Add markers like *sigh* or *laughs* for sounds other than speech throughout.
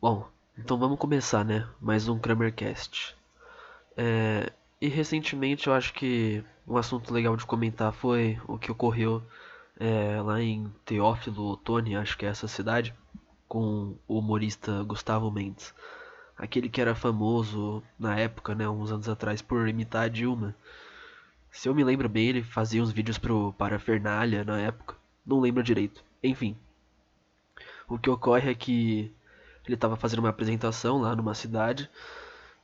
Bom, então vamos começar, né? Mais um Kramercast. É, e recentemente eu acho que um assunto legal de comentar foi o que ocorreu é, lá em Teófilo Otoni, acho que é essa cidade, com o humorista Gustavo Mendes. Aquele que era famoso na época, né, uns anos atrás, por imitar a Dilma. Se eu me lembro bem, ele fazia uns vídeos pro Parafernália na época. Não lembro direito. Enfim. O que ocorre é que ele estava fazendo uma apresentação lá numa cidade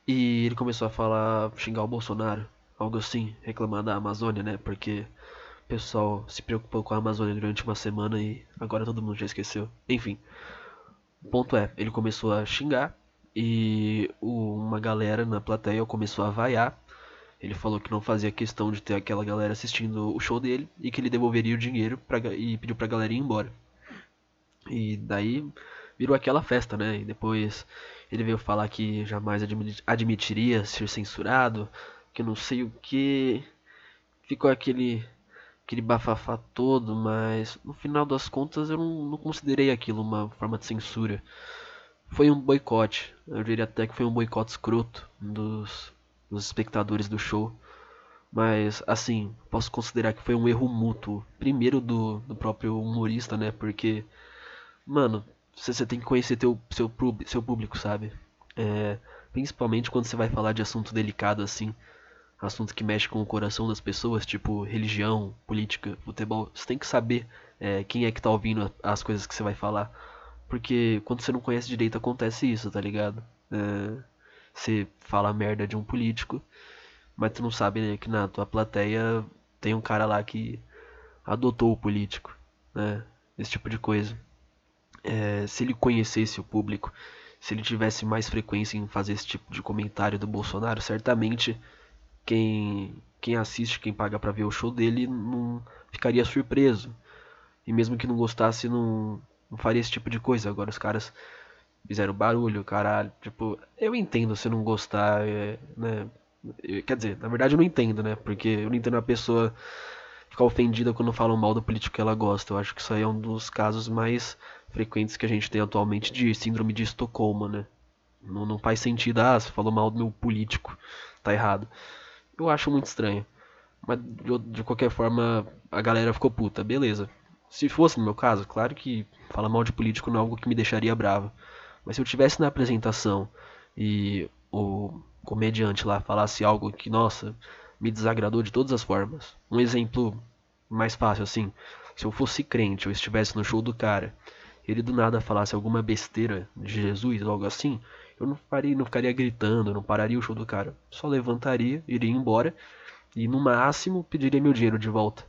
e ele começou a falar, xingar o Bolsonaro, algo assim, reclamar da Amazônia, né? Porque o pessoal se preocupou com a Amazônia durante uma semana e agora todo mundo já esqueceu. Enfim, o ponto é, ele começou a xingar e uma galera na plateia começou a vaiar. Ele falou que não fazia questão de ter aquela galera assistindo o show dele e que ele devolveria o dinheiro pra, e pediu pra galera ir embora. E daí virou aquela festa, né? E depois ele veio falar que jamais admitiria ser censurado, que não sei o que. Ficou aquele aquele bafafá todo, mas no final das contas eu não, não considerei aquilo uma forma de censura. Foi um boicote, eu diria até que foi um boicote escroto dos, dos espectadores do show. Mas, assim, posso considerar que foi um erro mútuo. Primeiro do, do próprio humorista, né? Porque, mano, você, você tem que conhecer teu, seu, seu público, sabe? É, principalmente quando você vai falar de assunto delicado assim, assunto que mexe com o coração das pessoas, tipo religião, política, futebol. Você tem que saber é, quem é que tá ouvindo as coisas que você vai falar. Porque quando você não conhece direito acontece isso, tá ligado? É, você fala merda de um político, mas tu não sabe né, que na tua plateia tem um cara lá que adotou o político, né? Esse tipo de coisa é, se ele conhecesse o público, se ele tivesse mais frequência em fazer esse tipo de comentário do Bolsonaro, certamente quem, quem assiste, quem paga para ver o show dele, não ficaria surpreso. E mesmo que não gostasse, não, não faria esse tipo de coisa. Agora os caras fizeram barulho, caralho. Tipo, eu entendo se não gostar, é, né? Quer dizer, na verdade eu não entendo, né? Porque eu não entendo a pessoa ficar ofendida quando falam mal do político que ela gosta. Eu acho que isso aí é um dos casos mais frequentes que a gente tem atualmente de síndrome de Estocolmo, né? Não, não faz sentido, ah, você falou mal do meu político, tá errado. Eu acho muito estranho. Mas de, de qualquer forma, a galera ficou puta, beleza. Se fosse no meu caso, claro que falar mal de político não é algo que me deixaria bravo. Mas se eu tivesse na apresentação e o comediante lá falasse algo que, nossa, me desagradou de todas as formas. Um exemplo mais fácil assim, se eu fosse crente, eu estivesse no show do cara ele do nada falasse alguma besteira de Jesus, algo assim, eu não, faria, não ficaria gritando, não pararia o show do cara. Só levantaria, iria embora e no máximo pediria meu dinheiro de volta.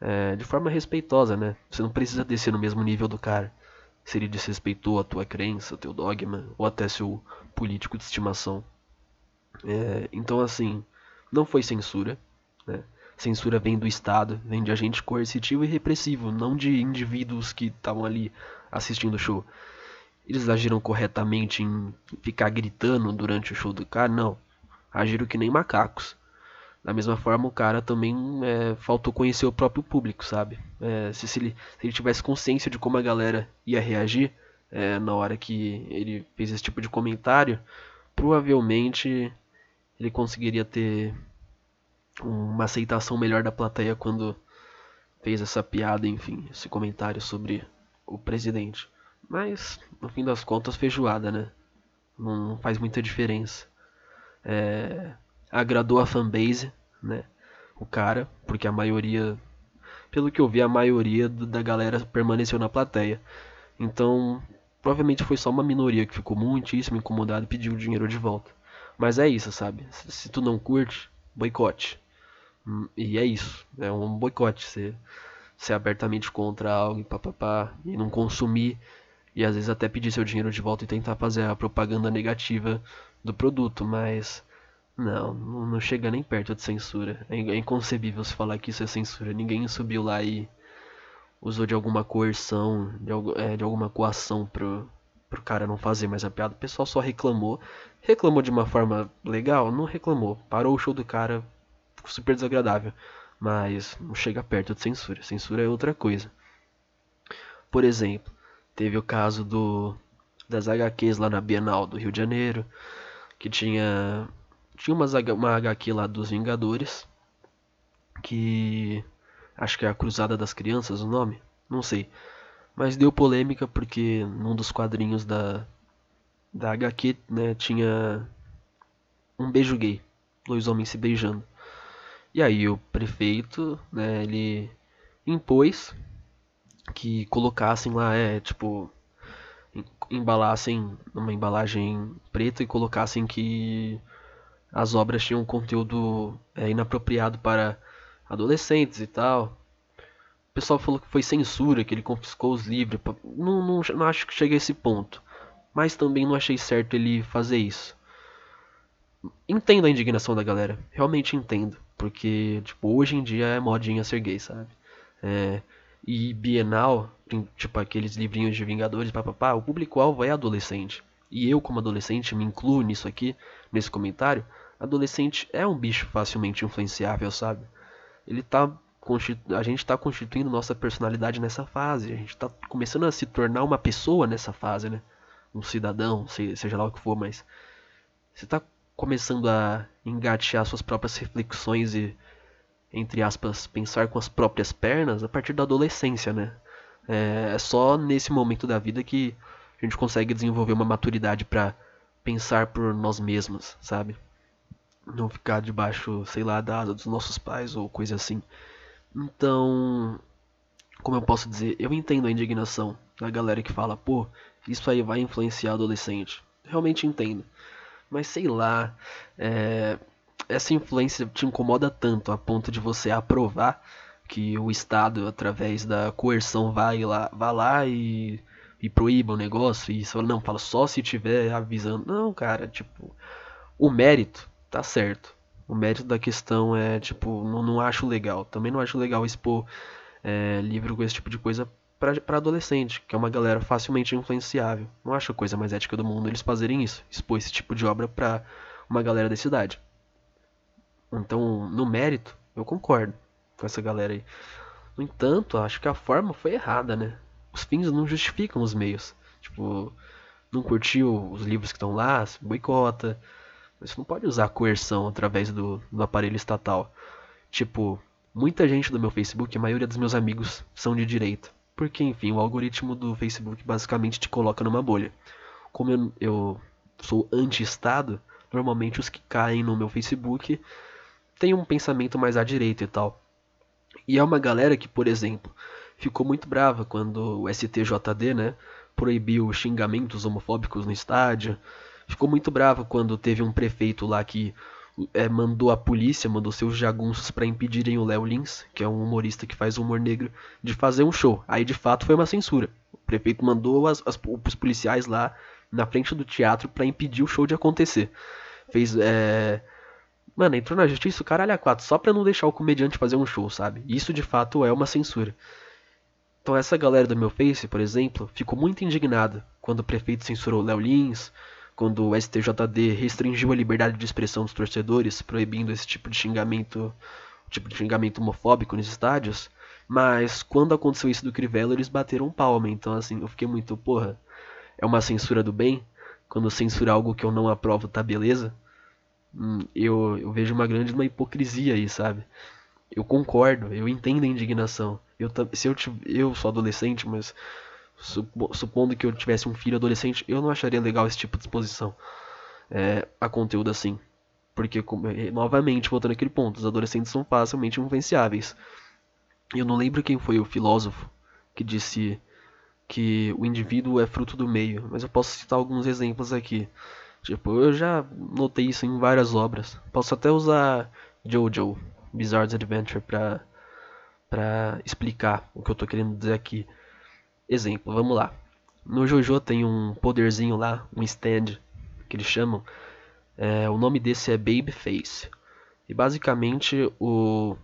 É, de forma respeitosa, né? Você não precisa descer no mesmo nível do cara. Se ele desrespeitou a tua crença, teu dogma, ou até seu político de estimação. É, então, assim, não foi censura. Né? Censura vem do Estado, vem de agente coercitivo e repressivo, não de indivíduos que estavam ali assistindo o show. Eles agiram corretamente em ficar gritando durante o show do cara? Não. Agiram que nem macacos. Da mesma forma, o cara também é, faltou conhecer o próprio público, sabe? É, se, se, ele, se, ele, tivesse consciência de como a galera ia reagir é, na hora que ele fez esse tipo de comentário, provavelmente ele conseguiria ter uma aceitação melhor da plateia quando fez essa piada, enfim, esse comentário sobre o presidente. Mas, no fim das contas, feijoada, né? Não faz muita diferença. É, agradou a fanbase, né? O cara, porque a maioria, pelo que eu vi, a maioria da galera permaneceu na plateia. Então, provavelmente foi só uma minoria que ficou muitíssimo incomodada e pediu o dinheiro de volta. Mas é isso, sabe? Se tu não curte, boicote. E é isso. É um boicote. Você ser abertamente contra algo e papapá. E não consumir. E às vezes até pedir seu dinheiro de volta e tentar fazer a propaganda negativa do produto. Mas. Não, não chega nem perto de censura. É, é inconcebível se falar que isso é censura. Ninguém subiu lá e usou de alguma coerção, de, é, de alguma coação pro, pro cara não fazer mais a piada. O pessoal só reclamou. Reclamou de uma forma legal? Não reclamou. Parou o show do cara, super desagradável. Mas não chega perto de censura. Censura é outra coisa. Por exemplo, teve o caso do das HQs lá na Bienal do Rio de Janeiro, que tinha tinha umas, uma HQ lá dos Vingadores, que acho que é a Cruzada das Crianças o nome, não sei. Mas deu polêmica porque num dos quadrinhos da da HQ, né, tinha um beijo gay, dois homens se beijando. E aí o prefeito, né, ele impôs que colocassem lá, é, tipo, embalassem numa embalagem preta e colocassem que as obras tinham conteúdo é, inapropriado para adolescentes e tal. O pessoal falou que foi censura, que ele confiscou os livros. Não, não, não acho que chegue a esse ponto. Mas também não achei certo ele fazer isso. Entendo a indignação da galera. Realmente entendo. Porque, tipo, hoje em dia é modinha ser gay, sabe? É, e Bienal, tipo aqueles livrinhos de Vingadores, papapá, o público-alvo é adolescente. E eu, como adolescente, me incluo nisso aqui, nesse comentário. Adolescente é um bicho facilmente influenciável, sabe? Ele tá a gente está constituindo nossa personalidade nessa fase. A gente está começando a se tornar uma pessoa nessa fase, né? Um cidadão, seja lá o que for, mas você está começando a engatear suas próprias reflexões e entre aspas, pensar com as próprias pernas a partir da adolescência, né? É, é só nesse momento da vida que a gente consegue desenvolver uma maturidade para pensar por nós mesmos, sabe? Não ficar debaixo, sei lá, da asa dos nossos pais ou coisa assim. Então, como eu posso dizer, eu entendo a indignação da galera que fala, pô, isso aí vai influenciar adolescente. Realmente entendo. Mas sei lá, é, essa influência te incomoda tanto a ponto de você aprovar que o Estado, através da coerção, vai lá, vá lá e, e proíba o negócio, e você não, fala só se tiver avisando. Não, cara, tipo, o mérito tá certo. O mérito da questão é, tipo, não, não acho legal. Também não acho legal expor é, livro com esse tipo de coisa para adolescente, que é uma galera facilmente influenciável. Não acho a coisa mais ética do mundo eles fazerem isso, expor esse tipo de obra pra uma galera da cidade. Então, no mérito, eu concordo com essa galera aí. No entanto, acho que a forma foi errada, né? Os fins não justificam os meios. Tipo, não curtiu os livros que estão lá, boicota. Mas não pode usar coerção através do, do aparelho estatal. Tipo, muita gente do meu Facebook, a maioria dos meus amigos são de direita. Porque, enfim, o algoritmo do Facebook basicamente te coloca numa bolha. Como eu, eu sou anti-Estado, normalmente os que caem no meu Facebook tem um pensamento mais à direita e tal. E é uma galera que, por exemplo, ficou muito brava quando o STJD, né, proibiu xingamentos homofóbicos no estádio. Ficou muito brava quando teve um prefeito lá que é, mandou a polícia, mandou seus jagunços para impedirem o Léo Lins, que é um humorista que faz humor negro, de fazer um show. Aí de fato foi uma censura. O prefeito mandou as, as, os policiais lá na frente do teatro para impedir o show de acontecer. Fez é, Mano, entrou na justiça o caralho a quatro, só pra não deixar o comediante fazer um show, sabe? Isso de fato é uma censura. Então essa galera do meu Face, por exemplo, ficou muito indignada quando o prefeito censurou Léo Lins, quando o STJD restringiu a liberdade de expressão dos torcedores, proibindo esse tipo de xingamento, tipo de xingamento homofóbico nos estádios. Mas quando aconteceu isso do Crivella, eles bateram palma. Então assim, eu fiquei muito, porra, é uma censura do bem? Quando censura algo que eu não aprovo, tá beleza? Hum, eu, eu vejo uma grande uma hipocrisia aí, sabe? Eu concordo, eu entendo a indignação. Eu, se eu, eu sou adolescente, mas supondo que eu tivesse um filho adolescente, eu não acharia legal esse tipo de exposição é, a conteúdo assim. Porque, novamente, voltando àquele ponto, os adolescentes são facilmente influenciáveis. Eu não lembro quem foi o filósofo que disse que o indivíduo é fruto do meio, mas eu posso citar alguns exemplos aqui. Tipo, eu já notei isso em várias obras. Posso até usar Jojo, Bizarre's Adventure, pra explicar o que eu tô querendo dizer aqui. Exemplo, vamos lá. No Jojo tem um poderzinho lá, um stand, que eles chamam. É, o nome desse é Babyface. E basicamente o,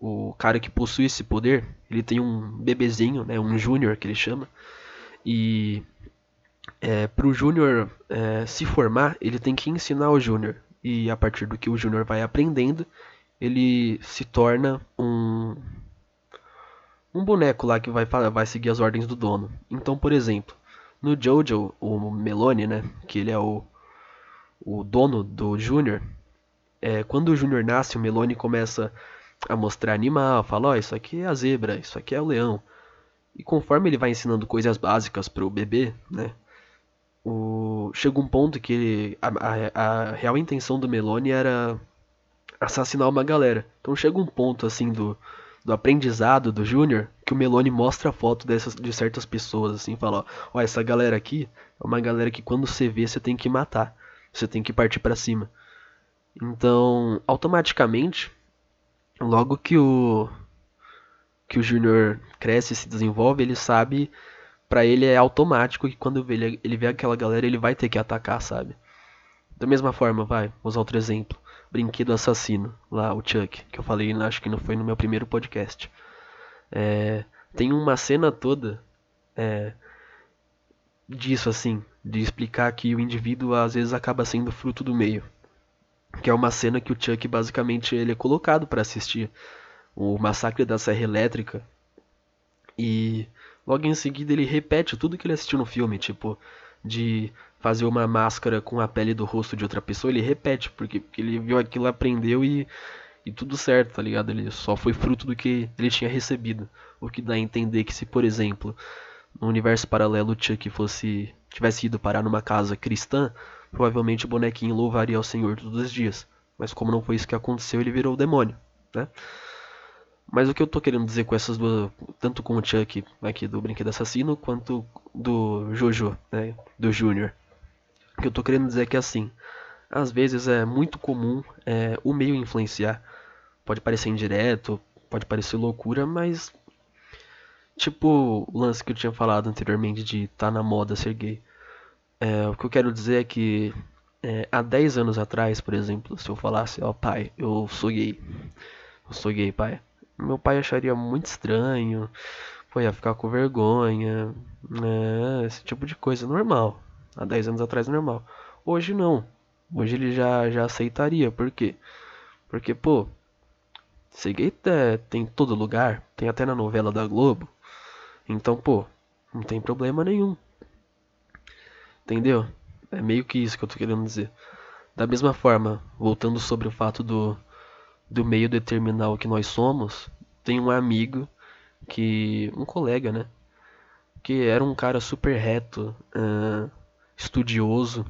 o cara que possui esse poder, ele tem um bebezinho, né, um júnior que ele chama. E é, para o Júnior é, se formar, ele tem que ensinar o Júnior. E a partir do que o Júnior vai aprendendo, ele se torna um um boneco lá que vai, vai seguir as ordens do dono. Então, por exemplo, No Jojo, o Melone, né? Que ele é o, o dono do Júnior. É, quando o Júnior nasce, o Melone começa a mostrar animal, fala, ó, oh, isso aqui é a zebra, isso aqui é o leão. E conforme ele vai ensinando coisas básicas pro bebê, né? O... Chega um ponto que ele... a, a, a real intenção do Melone era assassinar uma galera. Então chega um ponto assim do, do aprendizado do Júnior que o Melone mostra a foto dessas, de certas pessoas, assim, fala, ó, ó, essa galera aqui é uma galera que quando você vê você tem que matar, você tem que partir para cima. Então, automaticamente, logo que o que o Júnior cresce e se desenvolve, ele sabe, para ele é automático que quando ele, ele vê aquela galera, ele vai ter que atacar, sabe? Da mesma forma, vai, vou usar outro exemplo. Brinquedo Assassino, lá o Chuck, que eu falei, acho que não foi no meu primeiro podcast. É, tem uma cena toda é, disso assim, de explicar que o indivíduo às vezes acaba sendo fruto do meio. Que é uma cena que o Chuck basicamente ele é colocado para assistir o massacre da Serra Elétrica e logo em seguida ele repete tudo que ele assistiu no filme, tipo de fazer uma máscara com a pele do rosto de outra pessoa, ele repete, porque, porque ele viu aquilo, aprendeu e, e tudo certo, tá ligado? Ele só foi fruto do que ele tinha recebido. O que dá a entender que se, por exemplo, no universo paralelo o Chuck fosse tivesse ido parar numa casa cristã, provavelmente o bonequinho louvaria ao Senhor todos os dias. Mas como não foi isso que aconteceu, ele virou o demônio, né? Mas o que eu tô querendo dizer com essas duas, tanto com o Chuck aqui do Brinquedo Assassino, quanto do Jojo, né, do Júnior. O que eu tô querendo dizer é que assim, às vezes é muito comum é, o meio influenciar. Pode parecer indireto, pode parecer loucura, mas tipo o lance que eu tinha falado anteriormente de tá na moda ser gay. É, o que eu quero dizer é que é, há 10 anos atrás, por exemplo, se eu falasse, ó oh, pai, eu sou gay. Eu sou gay, pai meu pai acharia muito estranho, ia ficar com vergonha, né? Esse tipo de coisa normal. Há 10 anos atrás normal. Hoje não. Hoje ele já, já aceitaria. Por quê? Porque, pô, ser gay é, tem em todo lugar. Tem até na novela da Globo. Então, pô, não tem problema nenhum. Entendeu? É meio que isso que eu tô querendo dizer. Da mesma forma, voltando sobre o fato do do meio determinar o que nós somos, tem um amigo que. um colega, né? Que era um cara super reto, uh, estudioso,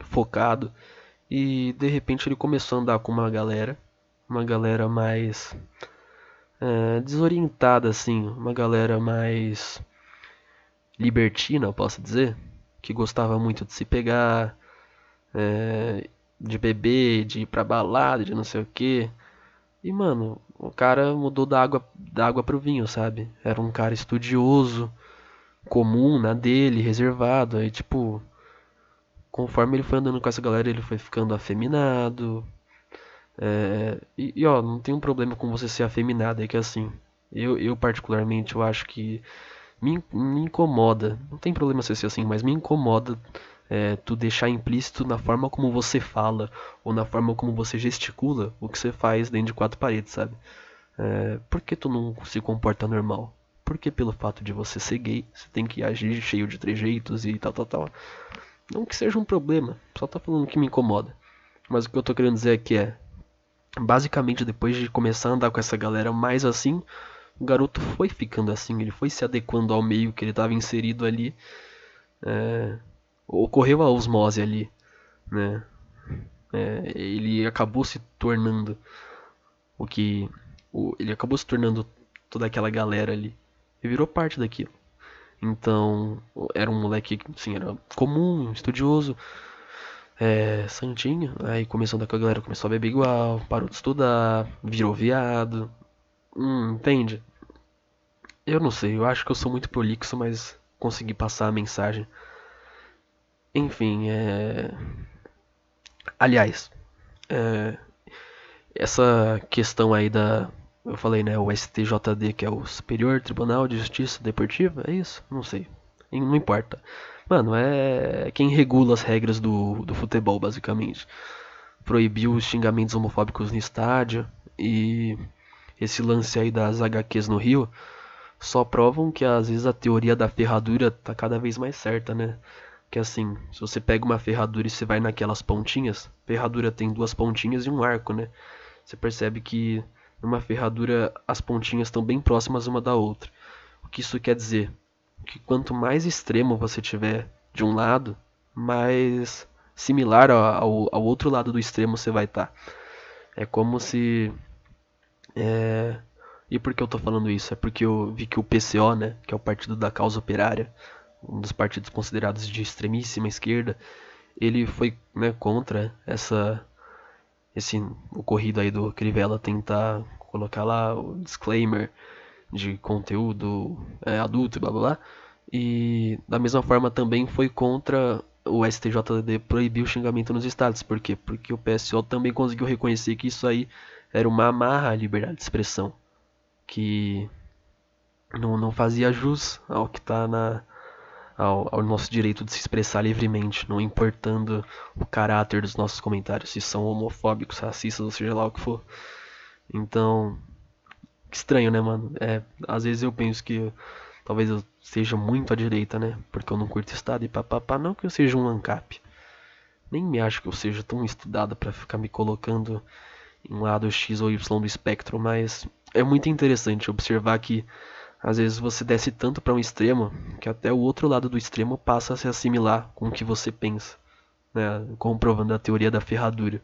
focado. E de repente ele começou a andar com uma galera, uma galera mais uh, desorientada, assim, uma galera mais libertina, posso dizer, que gostava muito de se pegar, uh, de beber, de ir pra balada, de não sei o que. E, mano, o cara mudou da água, da água pro vinho, sabe? Era um cara estudioso, comum na dele, reservado. Aí, tipo, conforme ele foi andando com essa galera, ele foi ficando afeminado. É, e, e, ó, não tem um problema com você ser afeminado, é que assim, eu, eu particularmente, eu acho que me, me incomoda. Não tem problema você ser assim, mas me incomoda é, tu deixar implícito na forma como você fala ou na forma como você gesticula o que você faz dentro de quatro paredes, sabe? É, por que tu não se comporta normal? Porque pelo fato de você ser gay, você tem que agir cheio de trejeitos e tal, tal, tal. Não que seja um problema, só tá falando que me incomoda. Mas o que eu tô querendo dizer aqui é, basicamente depois de começar a andar com essa galera mais assim, o garoto foi ficando assim, ele foi se adequando ao meio que ele estava inserido ali. É, ocorreu a osmose ali, né? É, ele acabou se tornando o que o, ele acabou se tornando toda aquela galera ali e virou parte daquilo. Então, era um moleque, assim, era comum, estudioso, é, santinho. Aí começando com a galera, começou a beber igual, parou de estudar, virou viado. Hum, entende? Eu não sei, eu acho que eu sou muito prolixo, mas consegui passar a mensagem. Enfim, é. Aliás, é... essa questão aí da. Eu falei, né? O STJD, que é o Superior Tribunal de Justiça Deportiva, é isso? Não sei. Não importa. Mano, é quem regula as regras do, do futebol, basicamente. Proibiu os xingamentos homofóbicos no estádio e esse lance aí das HQs no Rio só provam que às vezes a teoria da ferradura tá cada vez mais certa, né? Que assim, se você pega uma ferradura e você vai naquelas pontinhas, ferradura tem duas pontinhas e um arco, né? Você percebe que numa ferradura as pontinhas estão bem próximas uma da outra. O que isso quer dizer? Que quanto mais extremo você tiver de um lado, mais similar ao, ao outro lado do extremo você vai estar. Tá. É como se. É... E por que eu tô falando isso? É porque eu vi que o PCO, né, que é o Partido da Causa Operária, um dos partidos considerados de extremíssima esquerda, ele foi né, contra essa esse ocorrido aí do Crivella tentar colocar lá o disclaimer de conteúdo é, adulto e blá blá blá. E da mesma forma também foi contra o STJD proibir o xingamento nos estados. Por quê? Porque o PSO também conseguiu reconhecer que isso aí era uma amarra à liberdade de expressão. Que não, não fazia jus ao que está na, ao, ao, nosso direito de se expressar livremente, não importando o caráter dos nossos comentários, se são homofóbicos, racistas, ou seja lá o que for. Então, estranho, né, mano? É, às vezes eu penso que talvez eu seja muito à direita, né? Porque eu não curto Estado e papapá. Não que eu seja um ANCAP. Nem me acho que eu seja tão estudado para ficar me colocando em um lado X ou Y do espectro, mas é muito interessante observar que às vezes você desce tanto para um extremo que até o outro lado do extremo passa a se assimilar com o que você pensa, né? comprovando a teoria da ferradura.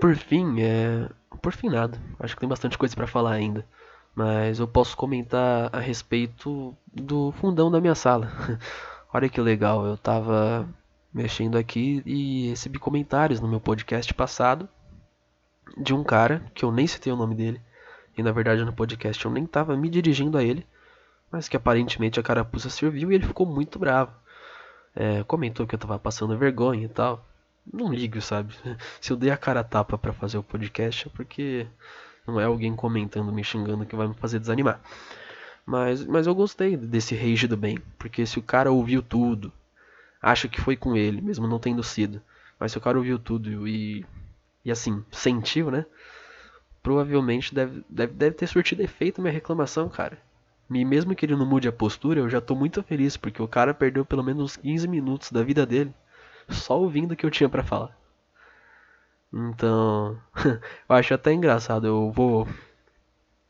Por fim, é... por fim nada. Acho que tem bastante coisa para falar ainda. Mas eu posso comentar a respeito do fundão da minha sala. *laughs* Olha que legal, eu tava mexendo aqui e recebi comentários no meu podcast passado de um cara que eu nem citei o nome dele. E na verdade no podcast eu nem tava me dirigindo a ele, mas que aparentemente a carapuça serviu e ele ficou muito bravo. É, comentou que eu tava passando vergonha e tal. Não ligo, sabe? *laughs* Se eu dei a cara a tapa para fazer o podcast é porque não é alguém comentando, me xingando que vai me fazer desanimar. Mas, mas eu gostei desse rage do bem, porque se o cara ouviu tudo, acha que foi com ele, mesmo não tendo sido, mas se o cara ouviu tudo e, e assim, sentiu, né? Provavelmente deve, deve, deve ter surtido efeito minha reclamação, cara. E mesmo que ele não mude a postura, eu já tô muito feliz, porque o cara perdeu pelo menos uns 15 minutos da vida dele só ouvindo o que eu tinha para falar. Então, *laughs* eu acho até engraçado. Eu vou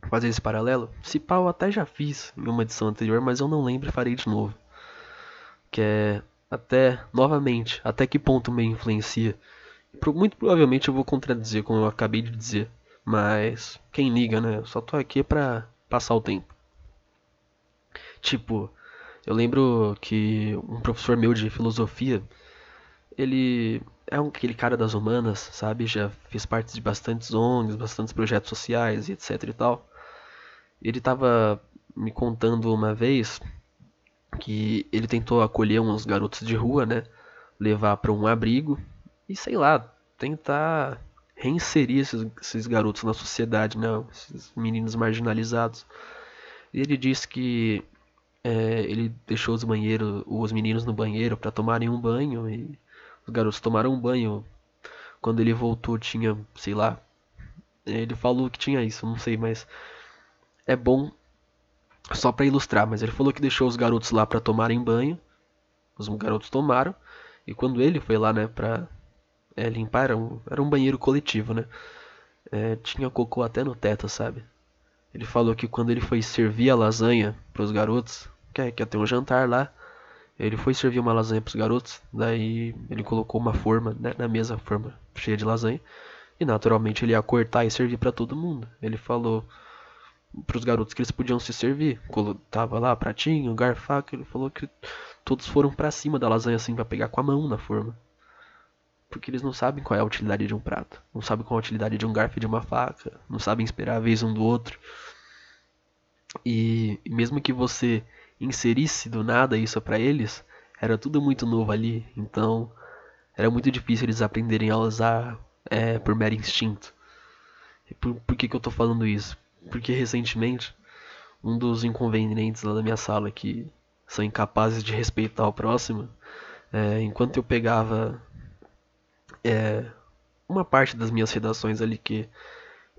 fazer esse paralelo. Se pau, eu até já fiz em uma edição anterior, mas eu não lembro e farei de novo. Que é até, novamente, até que ponto me influencia. Muito provavelmente eu vou contradizer, como eu acabei de dizer. Mas, quem liga, né? Eu só tô aqui pra passar o tempo. Tipo, eu lembro que um professor meu de filosofia, ele é um, aquele cara das humanas, sabe? Já fez parte de bastantes ONGs, bastantes projetos sociais e etc e tal. Ele tava me contando uma vez que ele tentou acolher uns garotos de rua, né? Levar para um abrigo e sei lá, tentar reinserir esses, esses garotos na sociedade, né? Esses meninos marginalizados. E ele disse que é, ele deixou os banheiros, os meninos no banheiro para tomarem um banho e os garotos tomaram um banho. Quando ele voltou tinha, sei lá. Ele falou que tinha isso, não sei, mas é bom só para ilustrar, mas ele falou que deixou os garotos lá para tomarem banho. Os garotos tomaram e quando ele foi lá, né, para é, limpar, era um, era um banheiro coletivo, né? É, tinha cocô até no teto, sabe? Ele falou que quando ele foi servir a lasanha para os garotos, quer, quer ter um jantar lá, ele foi servir uma lasanha para os garotos, daí ele colocou uma forma né, na mesa, forma cheia de lasanha, e naturalmente ele ia cortar e servir para todo mundo. Ele falou para os garotos que eles podiam se servir, tava lá pratinho, garfaco, ele falou que todos foram para cima da lasanha assim para pegar com a mão na forma. Porque eles não sabem qual é a utilidade de um prato, não sabem qual é a utilidade de um garfo e de uma faca, não sabem esperar a vez um do outro. E mesmo que você inserisse do nada isso para eles, era tudo muito novo ali, então era muito difícil eles aprenderem a usar é, por mero instinto. Por, por que, que eu tô falando isso? Porque recentemente, um dos inconvenientes lá da minha sala que são incapazes de respeitar o próximo, é, enquanto eu pegava é, uma parte das minhas redações ali que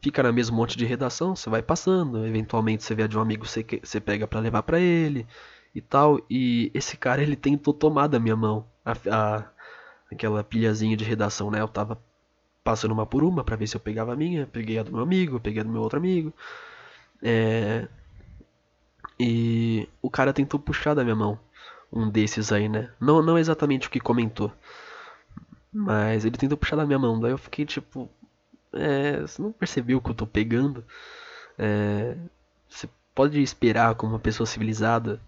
fica na mesma monte de redação, você vai passando, eventualmente você vê a de um amigo, você, você pega para levar para ele e tal. E esse cara, ele tentou tomar da minha mão a, a, aquela pilhazinha de redação, né? Eu tava passando uma por uma para ver se eu pegava a minha, peguei a do meu amigo, peguei a do meu outro amigo. É... E o cara tentou puxar da minha mão um desses aí, né? Não, não exatamente o que comentou. Mas ele tentou puxar da minha mão. Daí eu fiquei tipo. É, você não percebeu que eu tô pegando? É, você pode esperar como uma pessoa civilizada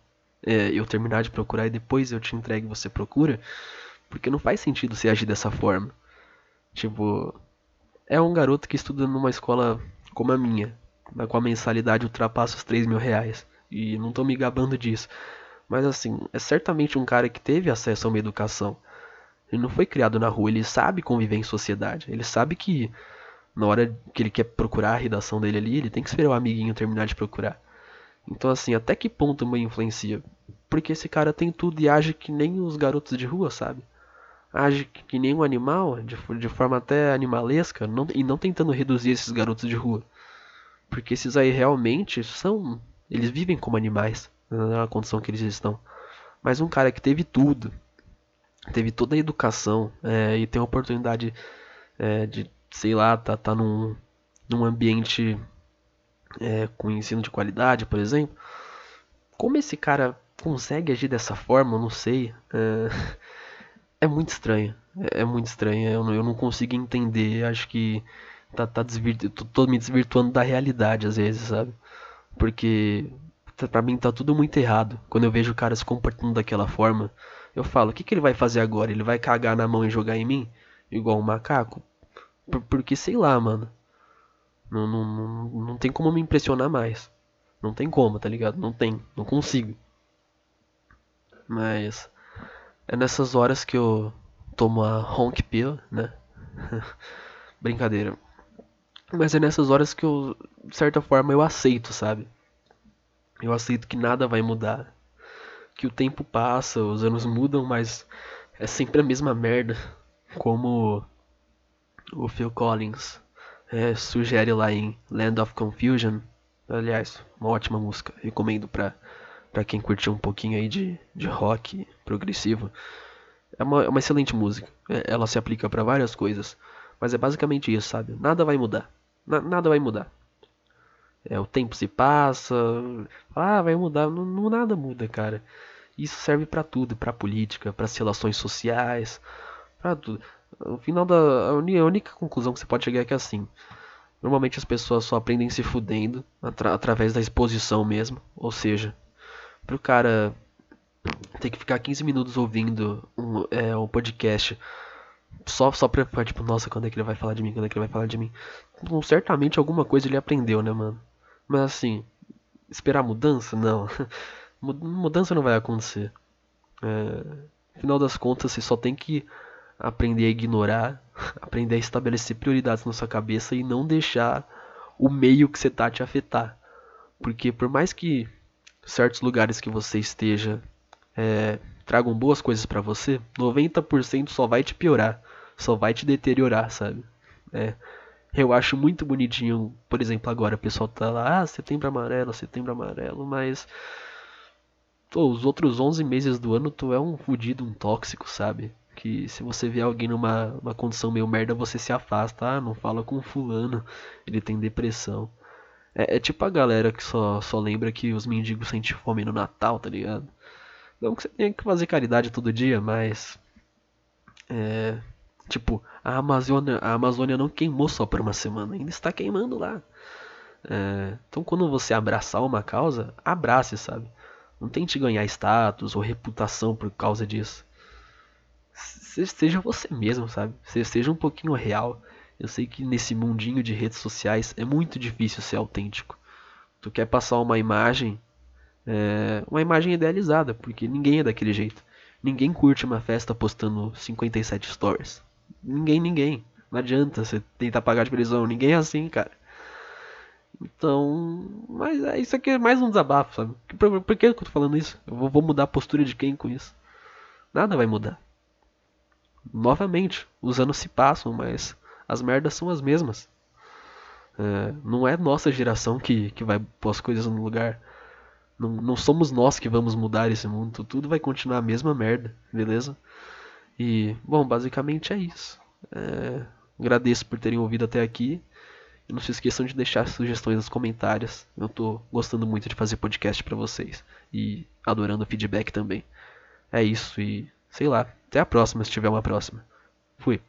é, eu terminar de procurar e depois eu te entregue e você procura? Porque não faz sentido você agir dessa forma. Tipo, é um garoto que estuda numa escola como a minha, na qual a mensalidade ultrapassa os 3 mil reais. E não tô me gabando disso. Mas assim, é certamente um cara que teve acesso a uma educação. Ele não foi criado na rua, ele sabe conviver em sociedade. Ele sabe que na hora que ele quer procurar a redação dele ali, ele tem que esperar o amiguinho terminar de procurar. Então assim, até que ponto me influencia? Porque esse cara tem tudo e age que nem os garotos de rua, sabe? Age que nem um animal, de, de forma até animalesca, não, e não tentando reduzir esses garotos de rua. Porque esses aí realmente são. Eles vivem como animais, na condição que eles estão. Mas um cara que teve tudo, teve toda a educação é, e tem a oportunidade é, de, sei lá, tá, tá num, num ambiente é, com ensino de qualidade, por exemplo. Como esse cara consegue agir dessa forma, eu não sei. É, *laughs* é muito estranho. É, é, muito estranho. Eu, eu não consigo entender. Acho que tá, tá desvirtu... tô, tô me desvirtuando da realidade às vezes, sabe? Porque pra mim tá tudo muito errado. Quando eu vejo o cara se comportando daquela forma, eu falo, o que, que ele vai fazer agora? Ele vai cagar na mão e jogar em mim? Igual um macaco? Por, porque sei lá, mano. Não, não, não, não tem como me impressionar mais. Não tem como, tá ligado? Não tem. Não consigo. Mas é nessas horas que eu tomo a honk pill, né? *laughs* Brincadeira. Mas é nessas horas que eu, de certa forma, eu aceito, sabe? Eu aceito que nada vai mudar. Que o tempo passa, os anos mudam, mas é sempre a mesma merda. Como o Phil Collins é, sugere lá em Land of Confusion. Aliás, uma ótima música. Recomendo pra, pra quem curtiu um pouquinho aí de, de rock progressivo. É uma, é uma excelente música. É, ela se aplica para várias coisas. Mas é basicamente isso, sabe? Nada vai mudar. Na, nada vai mudar. É, o tempo se passa, ah, vai mudar, não, não nada muda, cara. Isso serve para tudo, para política, para as relações sociais, para tudo. No final da a única conclusão que você pode chegar é que é assim, normalmente as pessoas só aprendem se fudendo atra através da exposição mesmo, ou seja, pro cara ter que ficar 15 minutos ouvindo um, é, um podcast só, só pra, tipo, nossa, quando é que ele vai falar de mim? Quando é que ele vai falar de mim? Bom, certamente alguma coisa ele aprendeu, né, mano? Mas assim, esperar mudança? Não. *laughs* mudança não vai acontecer. É, final das contas, você só tem que aprender a ignorar, *laughs* aprender a estabelecer prioridades na sua cabeça e não deixar o meio que você tá te afetar. Porque por mais que certos lugares que você esteja é, tragam boas coisas para você, 90% só vai te piorar, só vai te deteriorar, sabe? É, eu acho muito bonitinho, por exemplo, agora o pessoal tá lá, ah, setembro amarelo, setembro amarelo, mas pô, os outros 11 meses do ano tu é um fudido, um tóxico, sabe? Que se você vê alguém numa uma condição meio merda, você se afasta, ah, não fala com fulano, ele tem depressão. É, é tipo a galera que só, só lembra que os mendigos sentem fome no Natal, tá ligado? Não que você tenha que fazer caridade todo dia, mas. É. Tipo, a Amazônia, a Amazônia não queimou só por uma semana, ainda está queimando lá. É, então, quando você abraçar uma causa, abrace, sabe? Não tente ganhar status ou reputação por causa disso. Seja você mesmo, sabe? Seja um pouquinho real. Eu sei que nesse mundinho de redes sociais é muito difícil ser autêntico. Tu quer passar uma imagem, é, uma imagem idealizada, porque ninguém é daquele jeito. Ninguém curte uma festa postando 57 stories. Ninguém, ninguém. Não adianta você tentar pagar de prisão. Ninguém é assim, cara. Então, mas é, isso aqui é mais um desabafo, sabe? Por, por que eu tô falando isso? Eu vou, vou mudar a postura de quem com isso? Nada vai mudar. Novamente, os anos se passam, mas as merdas são as mesmas. É, não é nossa geração que, que vai pôr as coisas no lugar. Não, não somos nós que vamos mudar esse mundo. Tudo vai continuar a mesma merda, beleza? E, bom, basicamente é isso. É, agradeço por terem ouvido até aqui. E não se esqueçam de deixar sugestões nos comentários. Eu tô gostando muito de fazer podcast para vocês. E adorando o feedback também. É isso e sei lá. Até a próxima, se tiver uma próxima. Fui.